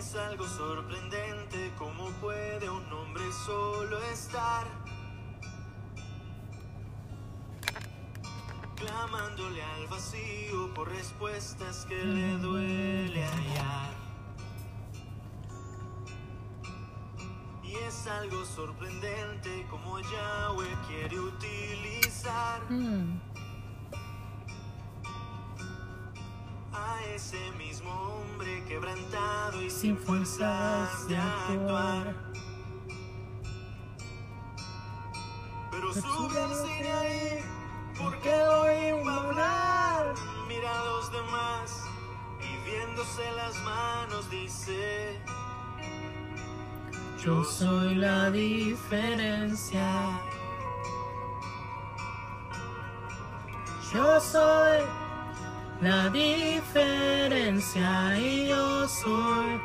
Es algo sorprendente cómo puede un hombre solo estar clamándole al vacío por respuestas que le duele hallar. Y es algo sorprendente como Yahweh quiere utilizar Mm. Ese mismo hombre quebrantado y Sin sin fuerzas de actuar. Pero al cine ahí, porque lo iba a hablar. Mira a los demás y viéndose las manos dice: Yo soy la diferencia. Yo soy la diferencia y yo soy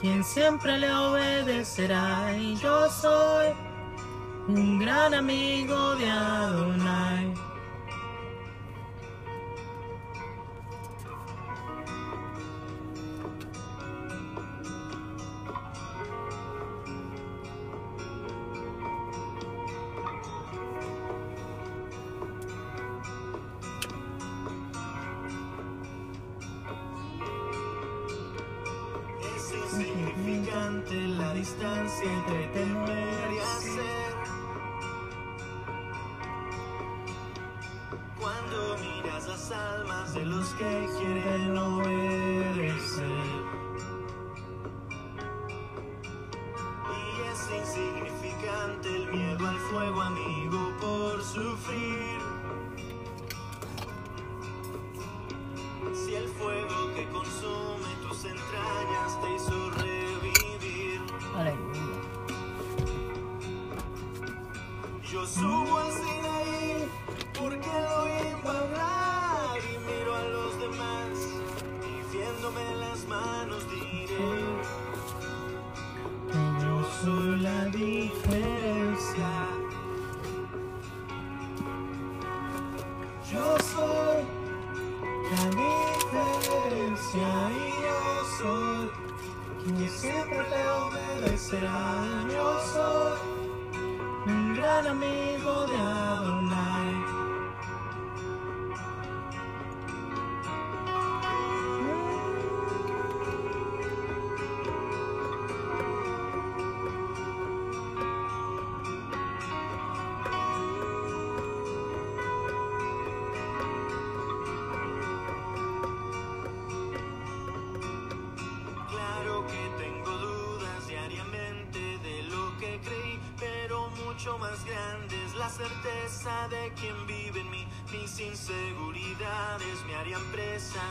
quien siempre le obedecerá y yo soy un gran amigo de Adonai.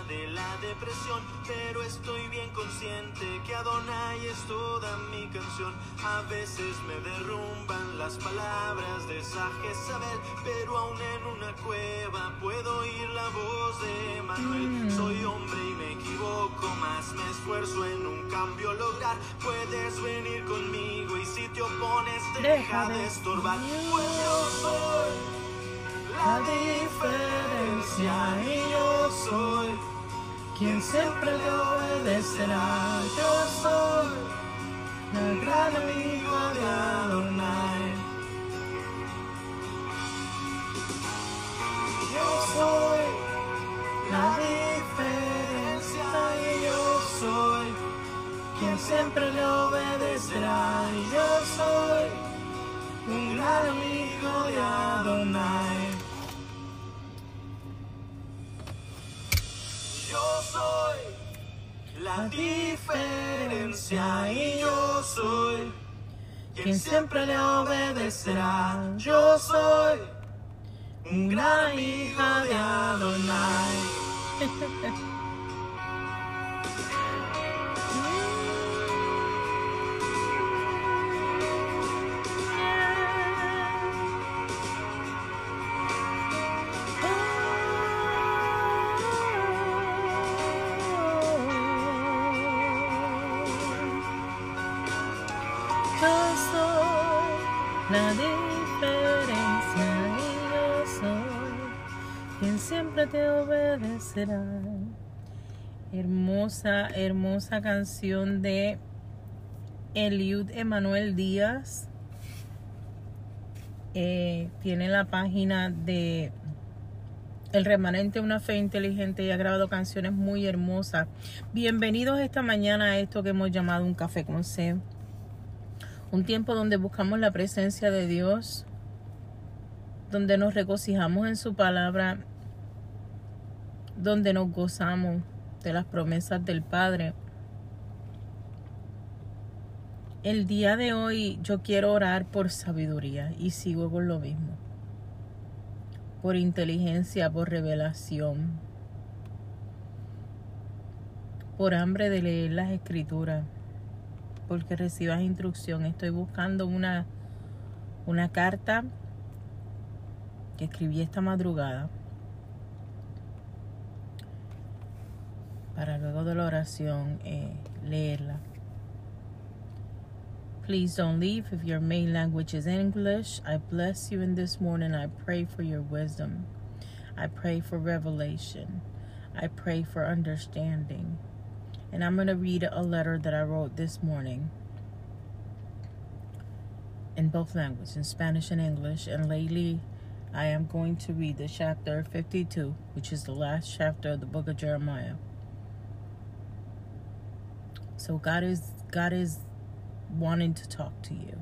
De la depresión, pero estoy bien consciente que Adonai es toda mi canción. A veces me derrumban las palabras de esa Jezabel, pero aún en una cueva puedo oír la voz de Manuel. Mm. Soy hombre y me equivoco, más me esfuerzo en un cambio lograr. Puedes venir conmigo y si te opones, deja de estorbar. Pues yo soy la diferencia y yo soy quien siempre le obedecerá. Yo soy el gran amigo de Adonai. Yo soy la diferencia y yo soy quien siempre le obedecerá. Yo soy un gran amigo de Adonai. Yo soy la diferencia y yo soy quien siempre le obedecerá. Yo soy un gran amigo de Adonai. Hermosa, hermosa canción de Eliud Emanuel Díaz. Eh, tiene la página de El remanente una fe inteligente y ha grabado canciones muy hermosas. Bienvenidos esta mañana a esto que hemos llamado un café con C. Un tiempo donde buscamos la presencia de Dios, donde nos regocijamos en su palabra, donde nos gozamos de las promesas del Padre. El día de hoy yo quiero orar por sabiduría y sigo con lo mismo. Por inteligencia, por revelación, por hambre de leer las escrituras, porque recibas instrucción. Estoy buscando una, una carta que escribí esta madrugada para luego de la oración eh, leerla. Please don't leave if your main language is English. I bless you in this morning. I pray for your wisdom. I pray for revelation. I pray for understanding. And I'm going to read a letter that I wrote this morning in both languages, in Spanish and English. And lately, I am going to read the chapter 52, which is the last chapter of the book of Jeremiah. So God is God is wanting to talk to you.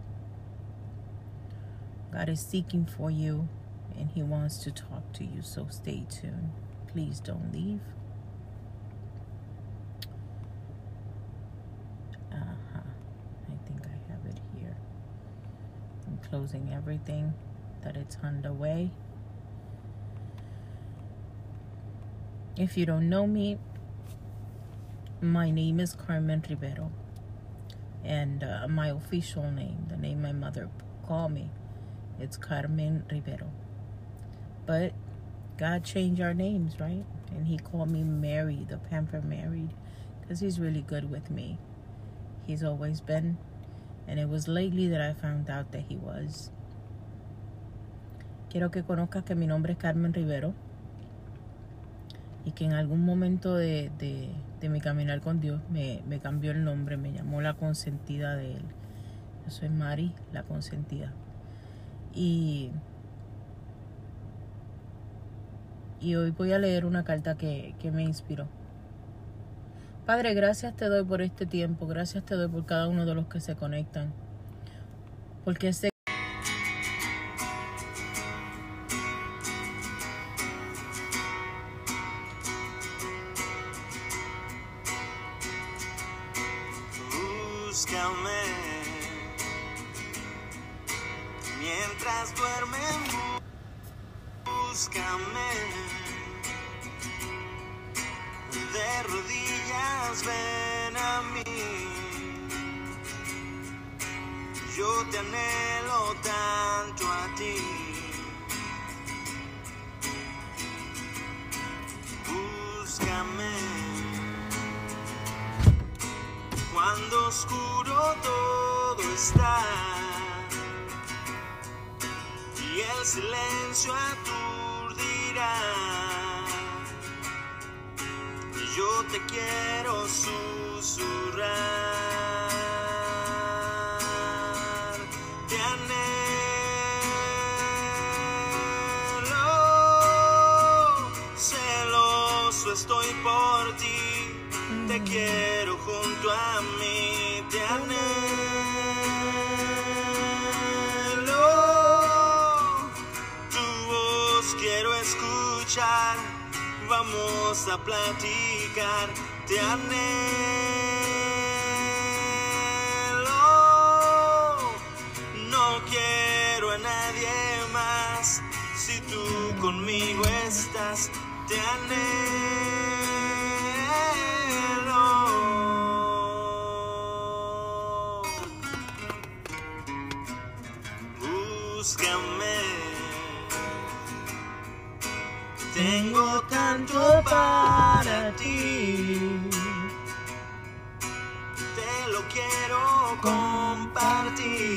God is seeking for you and he wants to talk to you. So stay tuned. Please don't leave. Uh-huh. I think I have it here. I'm closing everything that it's underway. If you don't know me, my name is Carmen Rivero, and uh, my official name, the name my mother called me, it's Carmen Rivero. But God changed our names, right? And He called me Mary, the Pamper Married, because He's really good with me. He's always been, and it was lately that I found out that He was. Quiero que conozcas que mi nombre es Carmen Rivero y que en algún momento de, de, de mi caminar con Dios me, me, cambió el nombre, me llamó la consentida de Él. Yo soy Mari, la consentida. Y, y hoy voy a leer una carta que, que me inspiró. Padre, gracias te doy por este tiempo, gracias te doy por cada uno de los que se conectan, porque sé Búscame mientras duermen. Búscame de rodillas. Ven a mí. Yo te anhelo tanto a ti. Silencio aturdirá. Yo te quiero susurrar, te anhelo, celoso estoy por ti, te quiero junto a mí, vamos a platicar, te anhelo, no quiero a nadie más, si tú conmigo estás, te anhelo. Tanto para ti. Te lo quiero compartir.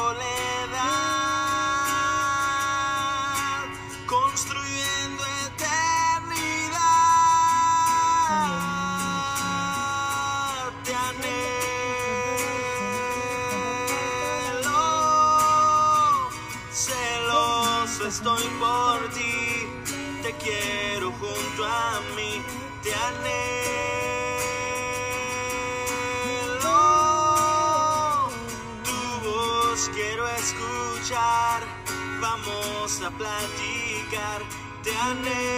soledad, construyendo eternidad. Te anhelo, celoso estoy por ti, te quiero junto a mí. Platicar, te anhelo.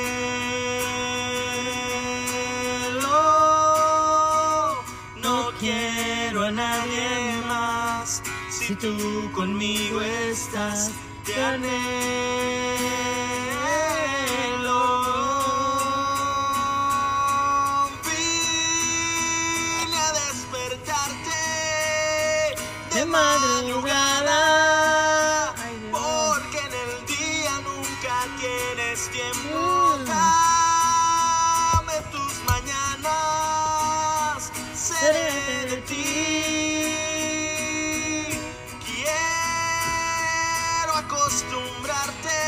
No quiero a nadie más, si tú conmigo estás, te anhelo. Seré de ti. Quiero acostumbrarte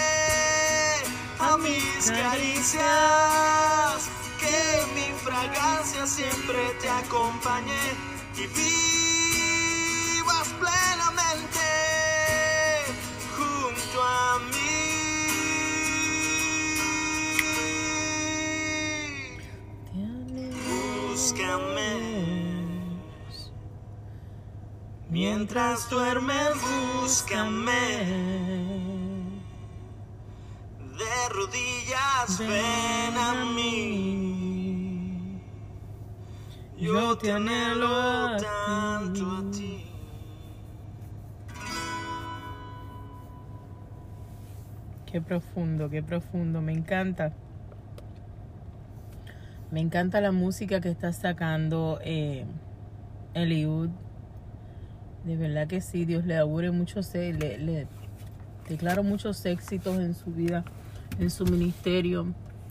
a mis caricias, que mi fragancia siempre te acompañe y Mientras duermes, búscame. De rodillas, ven a mí. Yo te anhelo tanto a ti. Qué profundo, qué profundo, me encanta. Me encanta la música que está sacando eh, Eliud. De verdad que sí, Dios le augure muchos, le, le declaro muchos éxitos en su vida, en su ministerio.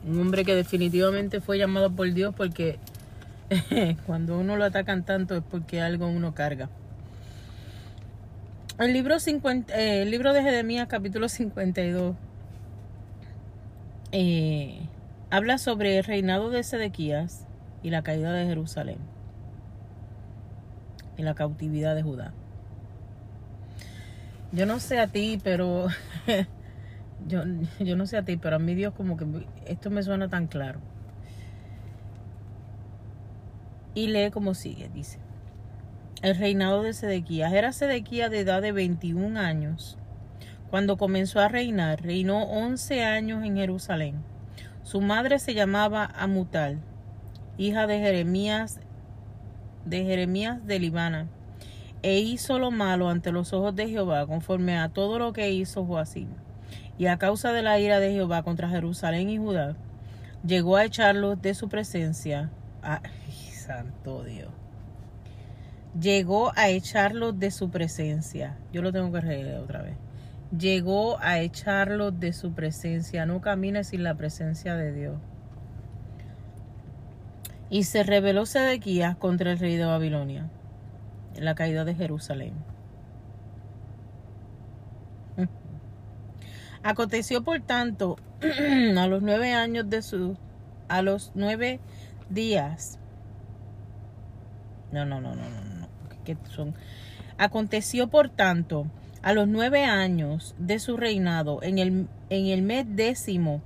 Un hombre que definitivamente fue llamado por Dios porque cuando uno lo atacan tanto es porque algo uno carga. El libro, 50, eh, el libro de Jeremías, capítulo 52, eh, habla sobre el reinado de Sedequías y la caída de Jerusalén y la cautividad de Judá. Yo no sé a ti, pero yo, yo no sé a ti, pero a mí Dios como que esto me suena tan claro. Y lee como sigue, dice. El reinado de Sedequías. Era Sedequías de edad de 21 años. Cuando comenzó a reinar, reinó 11 años en Jerusalén. Su madre se llamaba Amutal, hija de Jeremías de Jeremías de Libana, e hizo lo malo ante los ojos de Jehová, conforme a todo lo que hizo Joacim. Y a causa de la ira de Jehová contra Jerusalén y Judá, llegó a echarlos de su presencia. Ay, santo Dios. Llegó a echarlos de su presencia. Yo lo tengo que leer otra vez. Llegó a echarlos de su presencia. No camines sin la presencia de Dios. Y se rebeló Sedequías contra el rey de Babilonia la caída de Jerusalén. Aconteció por tanto a los nueve años de su a los nueve días. No, no, no, no, no, no. ¿Qué son? Aconteció por tanto a los nueve años de su reinado en el, en el mes décimo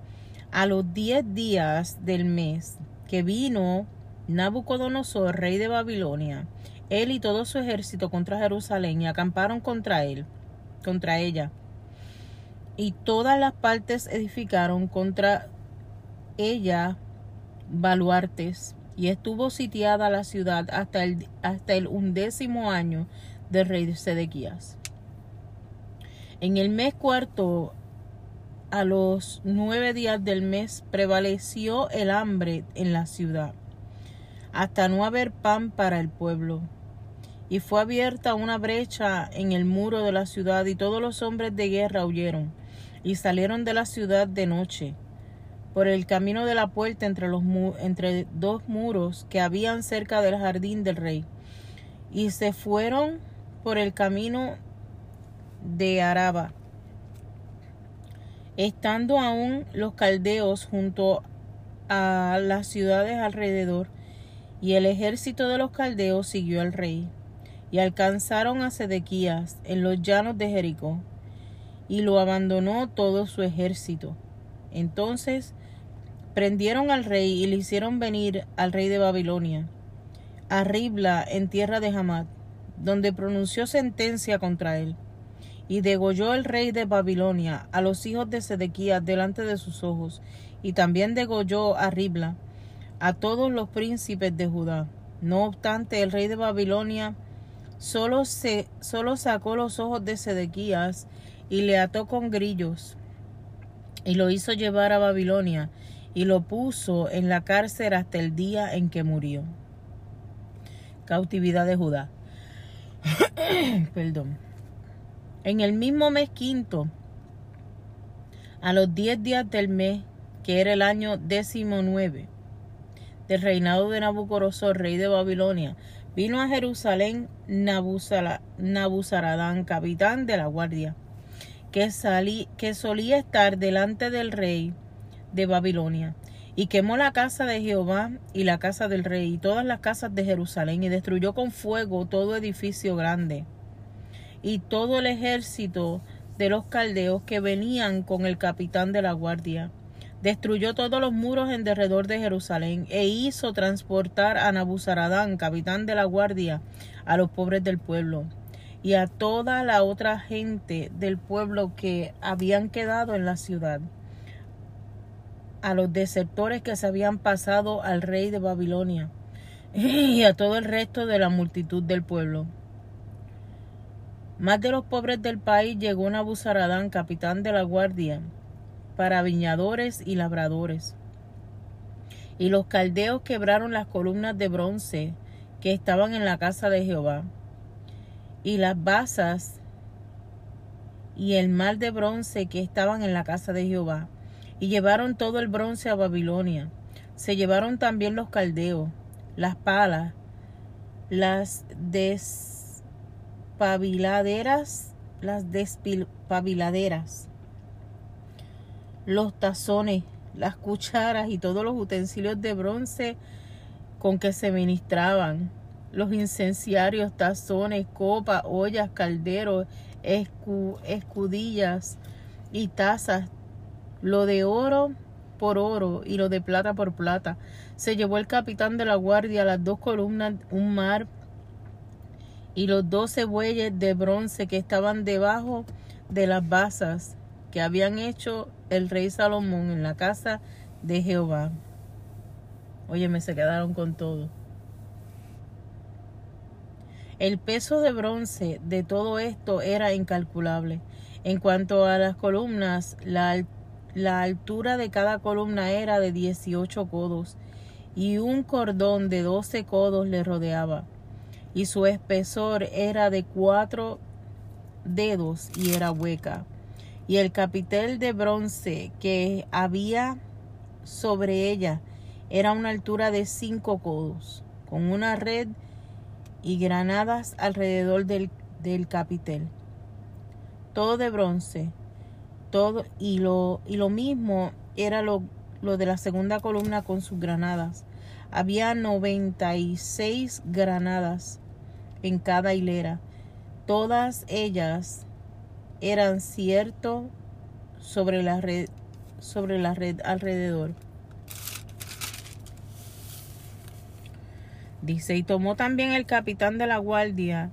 a los diez días del mes que vino Nabucodonosor, rey de Babilonia, él y todo su ejército contra Jerusalén y acamparon contra él, contra ella. Y todas las partes edificaron contra ella baluartes. Y estuvo sitiada la ciudad hasta el, hasta el undécimo año del rey de Sedequías. En el mes cuarto, a los nueve días del mes, prevaleció el hambre en la ciudad, hasta no haber pan para el pueblo. Y fue abierta una brecha en el muro de la ciudad, y todos los hombres de guerra huyeron, y salieron de la ciudad de noche, por el camino de la puerta entre, los entre dos muros que habían cerca del jardín del rey, y se fueron por el camino de Araba. Estando aún los caldeos junto a las ciudades alrededor, y el ejército de los caldeos siguió al rey, y alcanzaron a Sedequías en los llanos de Jericó, y lo abandonó todo su ejército, Entonces prendieron al rey y le hicieron venir al rey de Babilonia, a Ribla en tierra de Hamad, donde pronunció sentencia contra él. Y degolló el rey de Babilonia a los hijos de Sedequías delante de sus ojos, y también degolló a Ribla a todos los príncipes de Judá. No obstante, el rey de Babilonia solo, se, solo sacó los ojos de Sedequías y le ató con grillos y lo hizo llevar a Babilonia y lo puso en la cárcel hasta el día en que murió. Cautividad de Judá. Perdón. En el mismo mes quinto, a los diez días del mes, que era el año décimo nueve, del reinado de Nabucodonosor, rey de Babilonia, vino a Jerusalén Nabuzaradán, capitán de la guardia, que, salí, que solía estar delante del rey de Babilonia, y quemó la casa de Jehová y la casa del rey y todas las casas de Jerusalén, y destruyó con fuego todo edificio grande y todo el ejército de los caldeos que venían con el capitán de la guardia destruyó todos los muros en derredor de Jerusalén e hizo transportar a Nabuzaradán, capitán de la guardia, a los pobres del pueblo y a toda la otra gente del pueblo que habían quedado en la ciudad, a los desertores que se habían pasado al rey de Babilonia y a todo el resto de la multitud del pueblo. Más de los pobres del país llegó Nabuzaradán, capitán de la guardia, para viñadores y labradores. Y los caldeos quebraron las columnas de bronce que estaban en la casa de Jehová, y las basas y el mal de bronce que estaban en la casa de Jehová, y llevaron todo el bronce a Babilonia. Se llevaron también los caldeos, las palas, las despabiladeras, las despabiladeras los tazones, las cucharas y todos los utensilios de bronce con que se ministraban, los incenciarios, tazones, copas, ollas, calderos, escudillas y tazas, lo de oro por oro y lo de plata por plata. Se llevó el capitán de la guardia las dos columnas, un mar y los doce bueyes de bronce que estaban debajo de las basas que habían hecho el rey Salomón en la casa de Jehová. Óyeme, se quedaron con todo. El peso de bronce de todo esto era incalculable. En cuanto a las columnas, la, la altura de cada columna era de 18 codos y un cordón de 12 codos le rodeaba. Y su espesor era de cuatro dedos y era hueca y el capitel de bronce que había sobre ella era una altura de cinco codos, con una red y granadas alrededor del, capitel. Todo de bronce, todo, y lo, y lo mismo era lo, lo de la segunda columna con sus granadas. Había 96 granadas en cada hilera, todas ellas eran ciertos sobre la red, sobre la red alrededor. Dice, y tomó también el capitán de la guardia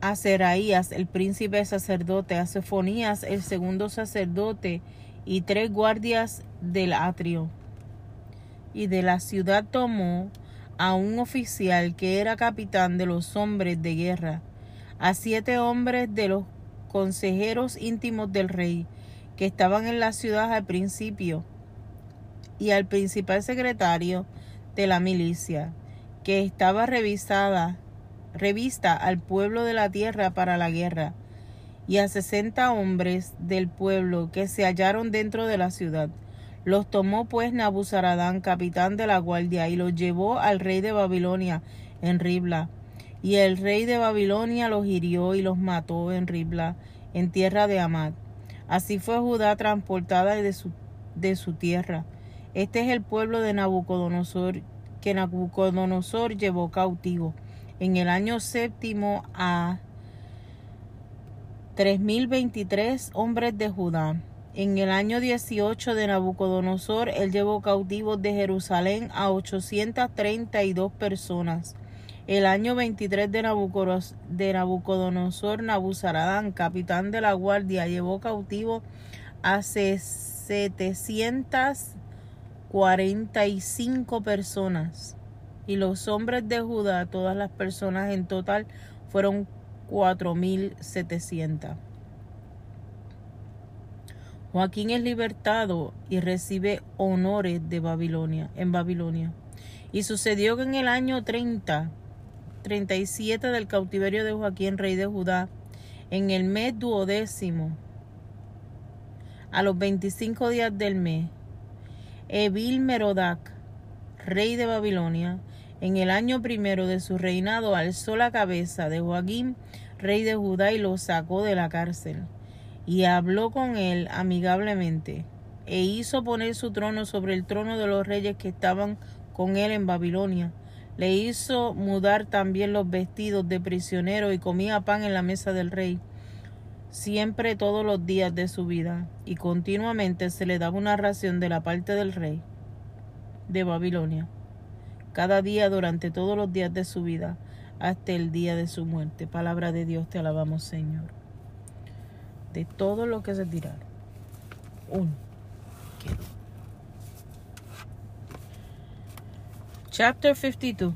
a Seraías, el príncipe sacerdote, a Sefonías, el segundo sacerdote, y tres guardias del atrio. Y de la ciudad tomó a un oficial que era capitán de los hombres de guerra, a siete hombres de los consejeros íntimos del rey que estaban en la ciudad al principio y al principal secretario de la milicia que estaba revisada revista al pueblo de la tierra para la guerra y a sesenta hombres del pueblo que se hallaron dentro de la ciudad. Los tomó pues Nabuzaradán, capitán de la guardia, y los llevó al rey de Babilonia en Ribla y el rey de Babilonia los hirió y los mató en Ribla, en tierra de Amad. Así fue Judá transportada de su, de su tierra. Este es el pueblo de Nabucodonosor, que Nabucodonosor llevó cautivo. En el año séptimo a tres mil veintitrés hombres de Judá, En el año 18 de Nabucodonosor, él llevó cautivos de Jerusalén a 832 personas. El año 23 de Nabucodonosor, Nabuzaradán, capitán de la guardia, llevó cautivo a 745 personas. Y los hombres de Judá, todas las personas en total, fueron 4.700. Joaquín es libertado y recibe honores de Babilonia, en Babilonia. Y sucedió que en el año 30, 37 del cautiverio de Joaquín, rey de Judá, en el mes duodécimo, a los 25 días del mes, Evil Merodac, rey de Babilonia, en el año primero de su reinado, alzó la cabeza de Joaquín, rey de Judá, y lo sacó de la cárcel y habló con él amigablemente, e hizo poner su trono sobre el trono de los reyes que estaban con él en Babilonia. Le hizo mudar también los vestidos de prisionero y comía pan en la mesa del rey, siempre todos los días de su vida, y continuamente se le daba una ración de la parte del rey de Babilonia, cada día durante todos los días de su vida, hasta el día de su muerte. Palabra de Dios, te alabamos Señor de todo lo que se tiraron. Uno quedó. Chapter 52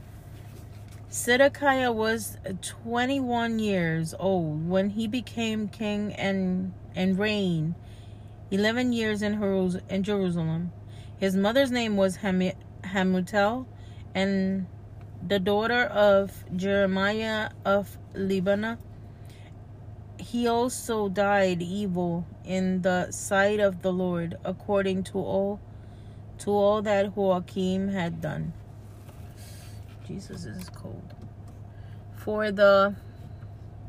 Zedekiah was 21 years old when he became king and, and reigned 11 years in, in Jerusalem. His mother's name was Hamutel, and the daughter of Jeremiah of Lebanon he also died evil in the sight of the Lord, according to all to all that Joachim had done. Jesus is cold. For the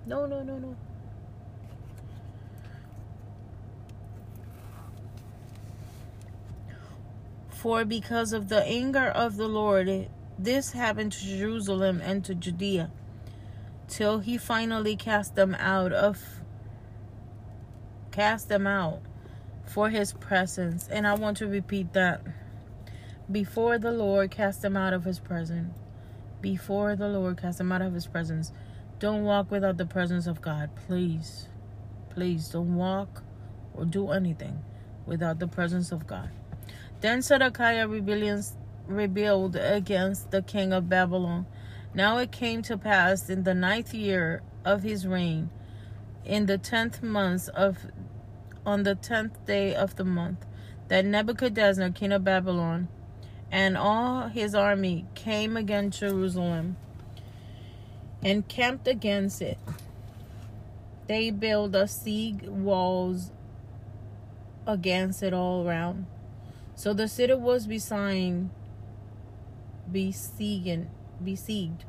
no no no no. For because of the anger of the Lord, this happened to Jerusalem and to Judea till he finally cast them out of cast them out for his presence. And I want to repeat that. Before the Lord cast them out of his presence. Before the Lord cast them out of his presence. Don't walk without the presence of God. Please. Please don't walk or do anything without the presence of God. Then Zedekiah rebelled against the king of Babylon now it came to pass in the ninth year of his reign, in the tenth month of on the tenth day of the month, that Nebuchadnezzar, king of Babylon, and all his army came against Jerusalem and camped against it. They built a siege walls against it all around. So the city was besieged, besieged besieged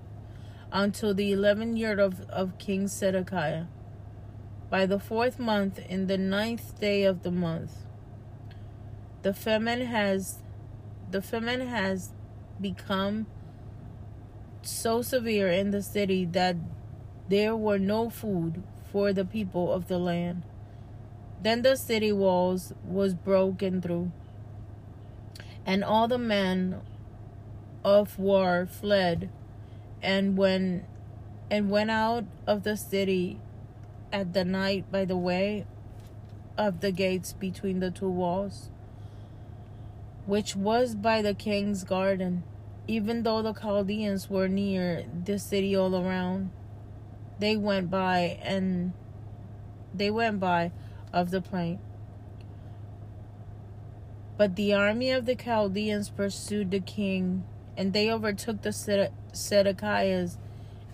until the eleventh year of, of King Zedekiah. By the fourth month, in the ninth day of the month, the famine has the famine has become so severe in the city that there were no food for the people of the land. Then the city walls was broken through, and all the men of war fled and when and went out of the city at the night by the way of the gates between the two walls which was by the king's garden even though the Chaldeans were near the city all around they went by and they went by of the plain but the army of the Chaldeans pursued the king and they overtook the Zedekiahs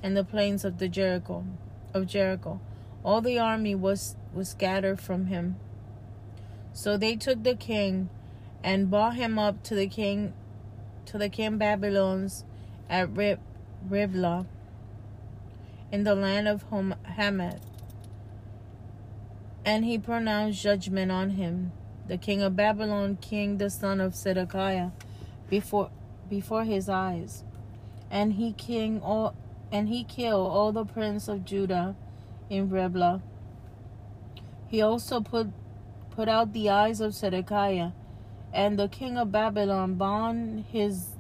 and the plains of the Jericho of Jericho. All the army was was scattered from him. So they took the king and brought him up to the king to the king Babylons at Rib, Riblah in the land of Hamath. And he pronounced judgment on him, the king of Babylon, king the son of Zedekiah, before before his eyes, and he king all and he killed all the prince of Judah in Reblah. He also put put out the eyes of Zedekiah, and the king of Babylon bound his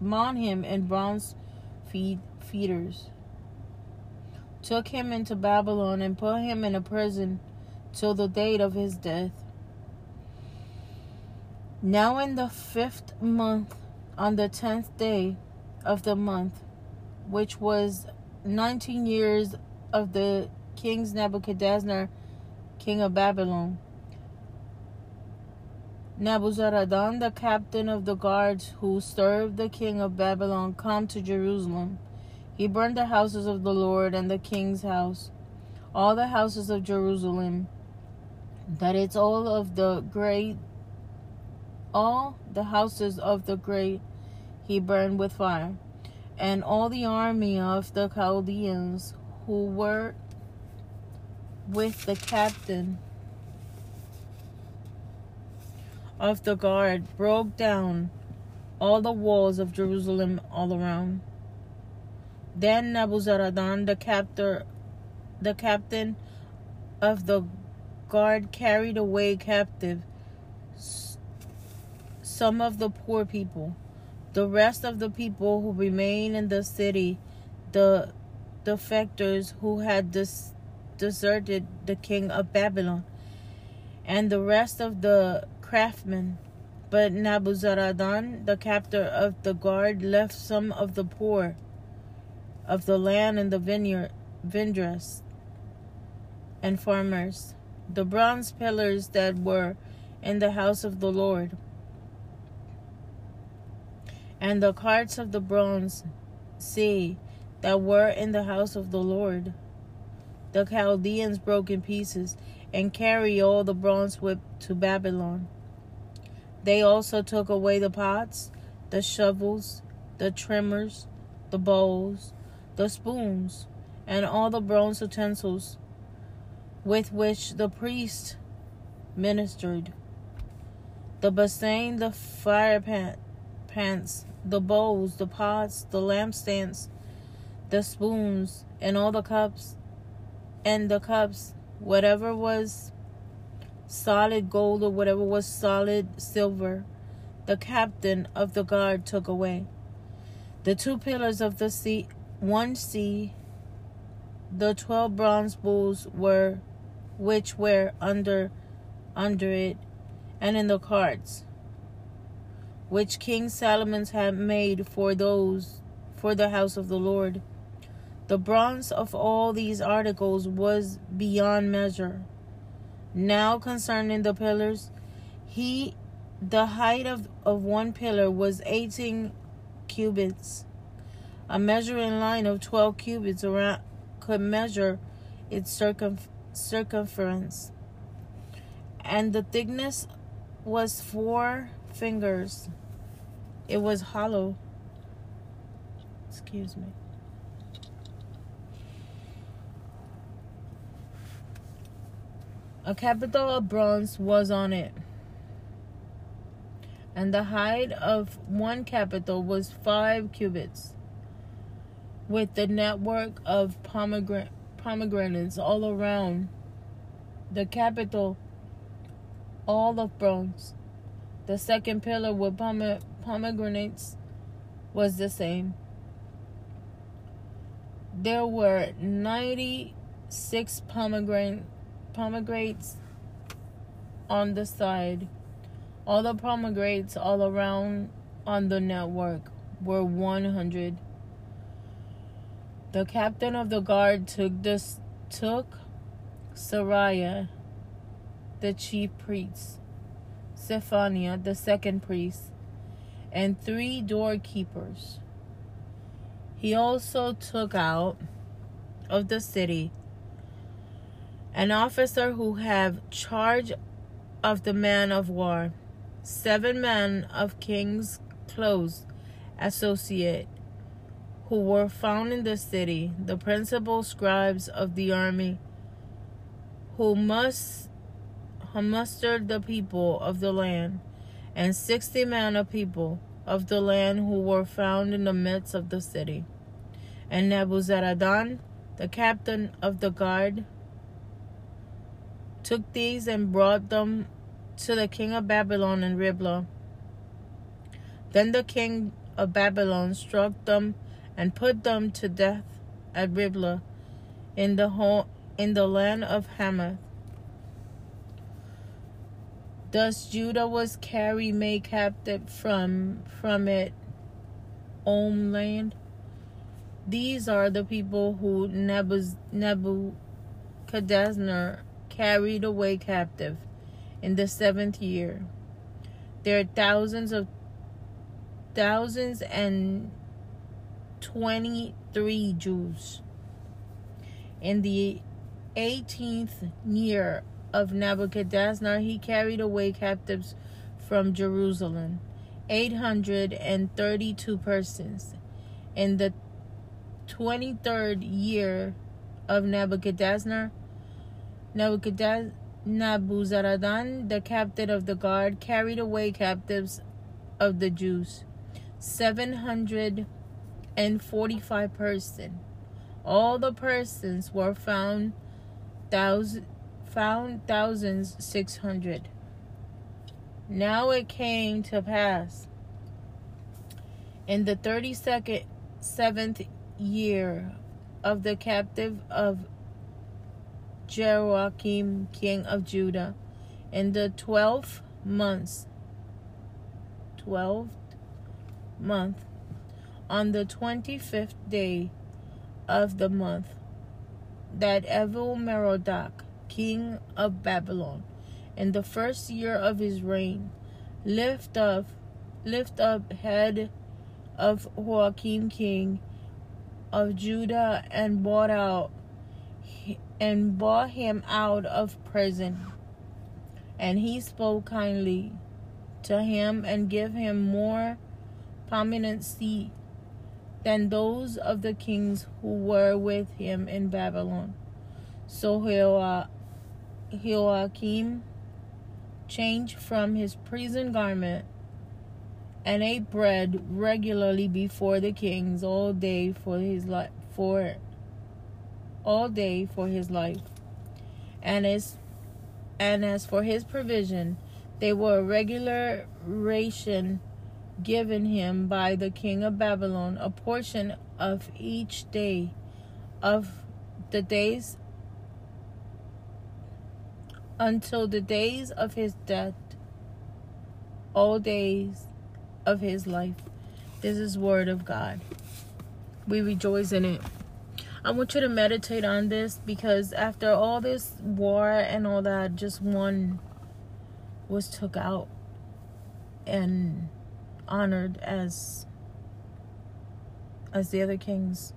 bound him in bronze feed, feeders, took him into Babylon, and put him in a prison till the date of his death. Now in the fifth month, on the tenth day of the month, which was nineteen years of the king's Nebuchadnezzar, king of Babylon, Nebuzaradan, the captain of the guards who served the king of Babylon, come to Jerusalem. He burned the houses of the Lord and the king's house, all the houses of Jerusalem, that it's all of the great, all the houses of the great he burned with fire, and all the army of the Chaldeans who were with the captain of the guard broke down all the walls of Jerusalem all around. Then Nebuzaradan, the captor, the captain of the guard, carried away captive some of the poor people. The rest of the people who remained in the city, the defectors who had dis- deserted the king of Babylon, and the rest of the craftsmen. But Nabuzaradan, the captor of the guard, left some of the poor of the land and the vineyard, vindress and farmers, the bronze pillars that were in the house of the Lord, and the carts of the bronze sea that were in the house of the Lord. The Chaldeans broke in pieces and carried all the bronze whip to Babylon. They also took away the pots, the shovels, the trimmers, the bowls, the spoons, and all the bronze utensils with which the priest ministered. The basin, the fire pan, the bowls, the pots, the lampstands, the spoons, and all the cups, and the cups, whatever was solid gold or whatever was solid silver, the captain of the guard took away. The two pillars of the sea, one sea, the twelve bronze bulls were, which were under, under it, and in the carts, which King Solomon had made for those, for the house of the Lord. The bronze of all these articles was beyond measure. Now concerning the pillars, he the height of, of one pillar was eighteen cubits. A measuring line of twelve cubits around could measure its circum, circumference. And the thickness was four fingers. It was hollow. Excuse me. A capital of bronze was on it, and the height of one capital was five cubits, with the network of pomegranates all around. The capital, all of bronze. The second pillar with pomegranates was the same. There were 96 pomegranates pomegranates on the side. All the pomegranates all around on the network were 100. The captain of the guard took this took Sariah, the chief priest, Zephaniah, the second priest, and three doorkeepers. He also took out of the city an officer who have charge of the man of war, seven men of king's close associate, who were found in the city, the principal scribes of the army, who must who mustered the people of the land, and sixty men of people of the land who were found in the midst of the city. And Nebuzaradan, the captain of the guard, took these and brought them to the king of Babylon in Riblah. Then the king of Babylon struck them and put them to death at Riblah in the whole, in the land of Hamath. Thus Judah was carried made captive from from it own land. These are the people who Nebuchadnezzar carried away captive in the seventh year. There are thousands of thousands and twenty-three Jews. In the eighteenth year of Nebuchadnezzar, he carried away captives from Jerusalem, 832 persons. In the 23rd year of Nebuchadnezzar Nebuzaradan, the captain of the guard, carried away captives of the Jews, 745 persons. All the persons were found thousand found thousands six hundred. Now it came to pass in the thirty second seventh year of the captive of Jehoiakim, king of Judah, in the twelfth month, twelfth month, on the twenty fifth day of the month, that Evil Merodach, king of Babylon, in the first year of his reign, lift up, lift up head of Joachim, king of Judah, and bought out and bought him out of prison. And he spoke kindly to him and gave him more prominency than those of the kings who were with him in Babylon. So Joachim changed from his prison garment and ate bread regularly before the kings all day for his life for all day for his life and as and as for his provision they were a regular ration given him by the king of Babylon a portion of each day of the days until the days of his death, all days of his life. This is word of God. We rejoice in it. I want you to meditate on this because after all this war and all that, just one was took out and honored as as the other kings.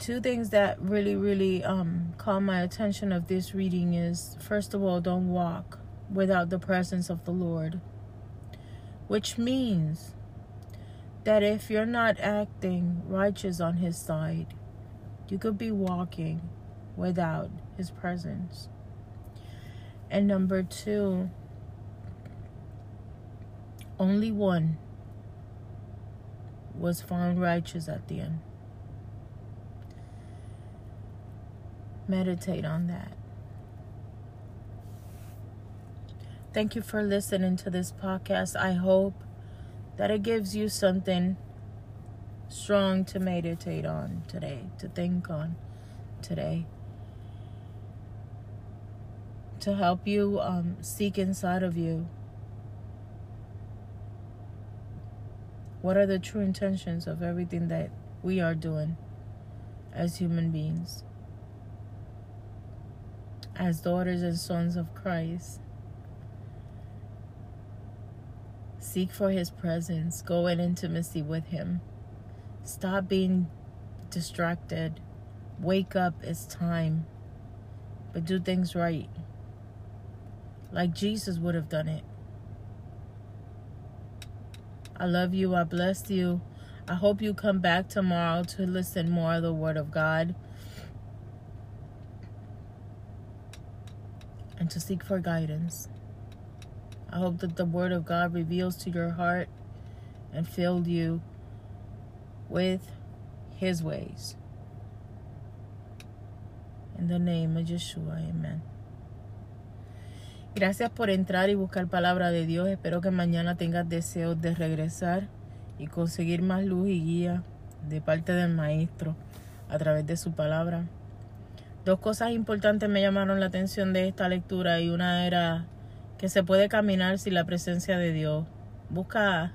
Two things that really really um caught my attention of this reading is first of all don't walk without the presence of the lord which means that if you're not acting righteous on his side you could be walking without his presence and number two only one was found righteous at the end Meditate on that. Thank you for listening to this podcast. I hope that it gives you something strong to meditate on today, to think on today, to help you um, seek inside of you. What are the true intentions of everything that we are doing as human beings? as daughters and sons of Christ. Seek for his presence. Go in intimacy with him. Stop being distracted. Wake up. It's time. But do things right. Like Jesus would have done it. I love you. I bless you. I hope you come back tomorrow to listen more of the Word of God. and to seek for guidance. I hope that the Word of God reveals to your heart and fill you with His ways. In the name of Yeshua, amen. Gracias por entrar y buscar palabra de Dios. Espero que mañana tengas deseos de regresar y conseguir más luz y guía de parte del Maestro a través de su palabra. Dos cosas importantes me llamaron la atención de esta lectura y una era que se puede caminar sin la presencia de Dios. Busca,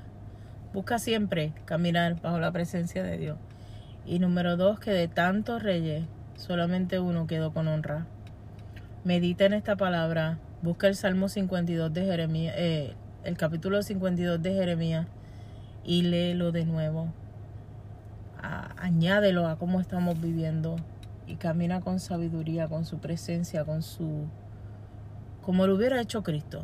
busca siempre caminar bajo la presencia de Dios. Y número dos, que de tantos reyes, solamente uno quedó con honra. Medita en esta palabra, busca el Salmo 52 de Jeremías, eh, el capítulo 52 de Jeremías y léelo de nuevo. añádelo a cómo estamos viviendo y camina con sabiduría, con su presencia, con su como lo hubiera hecho Cristo.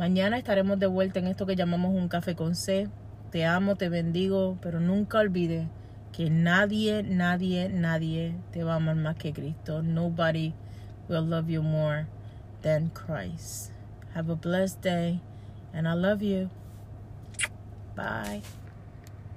Mañana estaremos de vuelta en esto que llamamos un café con C. Te amo, te bendigo, pero nunca olvides que nadie, nadie, nadie te va a amar más que Cristo. Nobody will love you more than Christ. Have a blessed day and I love you. Bye.